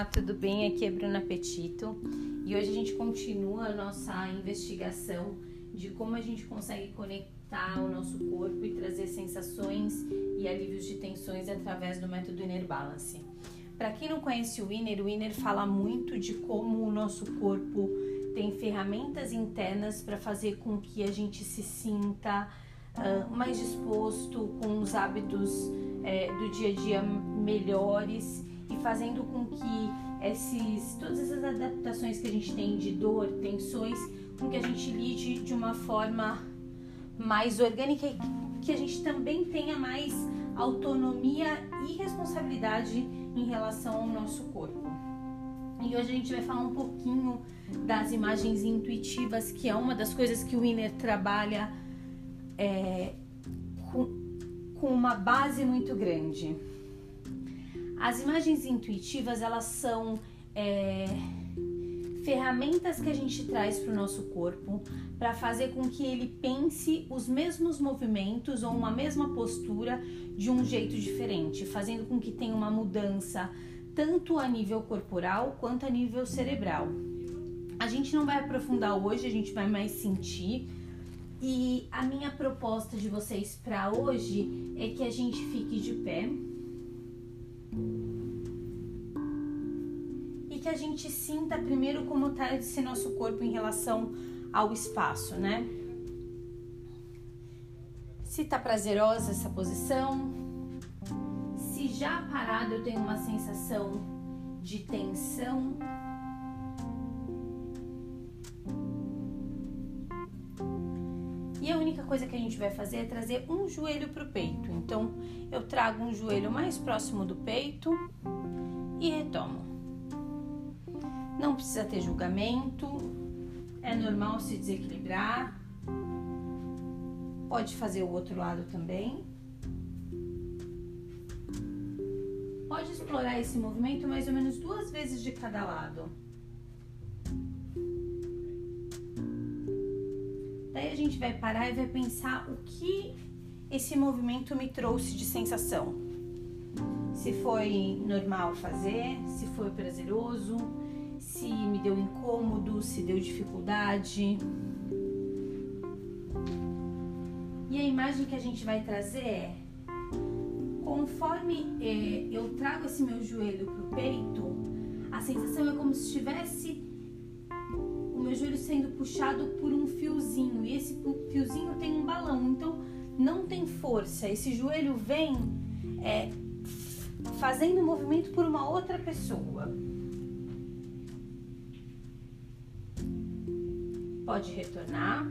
Olá, tudo bem? Aqui é Bruna Petito e hoje a gente continua a nossa investigação de como a gente consegue conectar o nosso corpo e trazer sensações e alívios de tensões através do método Inner Balance. Para quem não conhece o Inner, o Inner fala muito de como o nosso corpo tem ferramentas internas para fazer com que a gente se sinta uh, mais disposto, com os hábitos uh, do dia a dia melhores e fazendo com que esses, todas essas adaptações que a gente tem de dor, tensões, com que a gente lide de uma forma mais orgânica e que a gente também tenha mais autonomia e responsabilidade em relação ao nosso corpo. E hoje a gente vai falar um pouquinho das imagens intuitivas, que é uma das coisas que o Winner trabalha é, com, com uma base muito grande. As imagens intuitivas, elas são é, ferramentas que a gente traz para o nosso corpo para fazer com que ele pense os mesmos movimentos ou uma mesma postura de um jeito diferente, fazendo com que tenha uma mudança tanto a nível corporal quanto a nível cerebral. A gente não vai aprofundar hoje, a gente vai mais sentir. E a minha proposta de vocês para hoje é que a gente fique de pé e que a gente sinta primeiro como está esse nosso corpo em relação ao espaço, né? Se tá prazerosa essa posição, se já parado eu tenho uma sensação de tensão. A única coisa que a gente vai fazer é trazer um joelho para o peito. Então, eu trago um joelho mais próximo do peito e retomo. Não precisa ter julgamento, é normal se desequilibrar. Pode fazer o outro lado também. Pode explorar esse movimento mais ou menos duas vezes de cada lado. Daí a gente vai parar e vai pensar o que esse movimento me trouxe de sensação. Se foi normal fazer, se foi prazeroso, se me deu incômodo, se deu dificuldade. E a imagem que a gente vai trazer é: conforme é, eu trago esse meu joelho pro peito, a sensação é como se estivesse o meu joelho sendo puxado por um fiozinho e esse fiozinho tem um balão, então não tem força. Esse joelho vem é, fazendo movimento por uma outra pessoa. Pode retornar.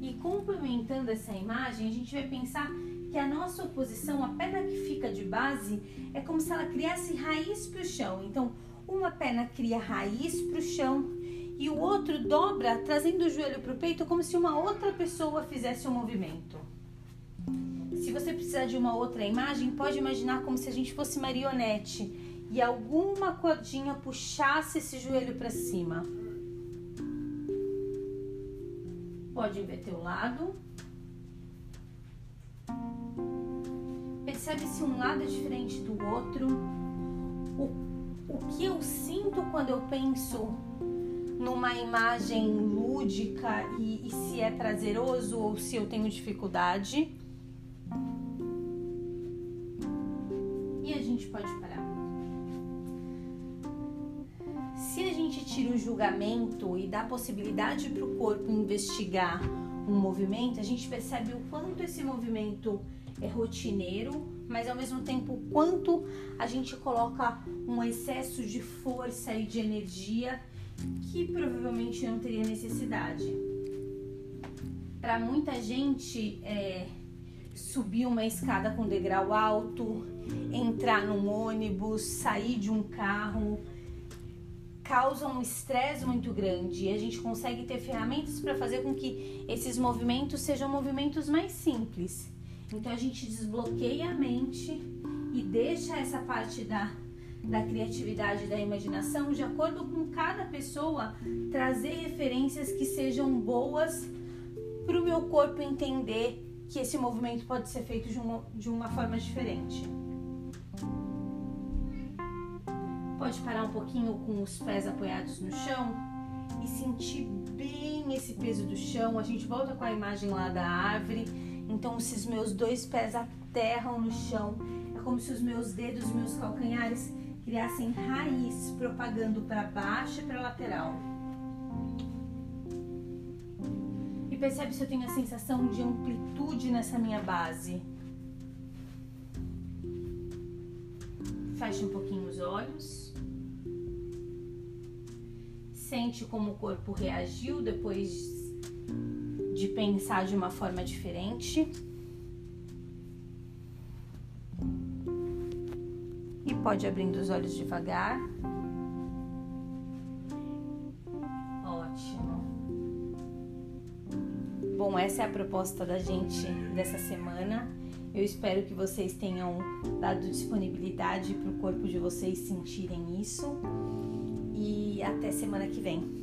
E complementando essa imagem, a gente vai pensar que a nossa oposição, a perna que fica de base, é como se ela criasse raiz para o chão. Então, uma perna cria raiz para o chão e o outro dobra, trazendo o joelho para o peito, como se uma outra pessoa fizesse o um movimento. Se você precisar de uma outra imagem, pode imaginar como se a gente fosse marionete e alguma cordinha puxasse esse joelho para cima. Pode inverter o lado. Percebe se um lado é diferente do outro. O, o que eu sinto quando eu penso numa imagem lúdica e, e se é prazeroso ou se eu tenho dificuldade. E a gente pode parar. Se a gente tira o julgamento e dá possibilidade para o corpo investigar um movimento, a gente percebe o quanto esse movimento é rotineiro, mas ao mesmo tempo o quanto a gente coloca um excesso de força e de energia que provavelmente não teria necessidade. Para muita gente, é, subir uma escada com degrau alto, entrar num ônibus, sair de um carro, causa um estresse muito grande e a gente consegue ter ferramentas para fazer com que esses movimentos sejam movimentos mais simples. Então a gente desbloqueia a mente e deixa essa parte da da criatividade, da imaginação, de acordo com cada pessoa, trazer referências que sejam boas para o meu corpo entender que esse movimento pode ser feito de uma, de uma forma diferente. pode parar um pouquinho com os pés apoiados no chão e sentir bem esse peso do chão. A gente volta com a imagem lá da árvore. Então, esses meus dois pés aterram no chão. É como se os meus dedos, meus calcanhares criassem raiz, propagando para baixo e para lateral. E percebe se eu tenho a sensação de amplitude nessa minha base. Feche um pouquinho os olhos. Sente como o corpo reagiu depois de pensar de uma forma diferente. Pode abrindo os olhos devagar. Ótimo. Bom, essa é a proposta da gente dessa semana. Eu espero que vocês tenham dado disponibilidade para o corpo de vocês sentirem isso. E até semana que vem.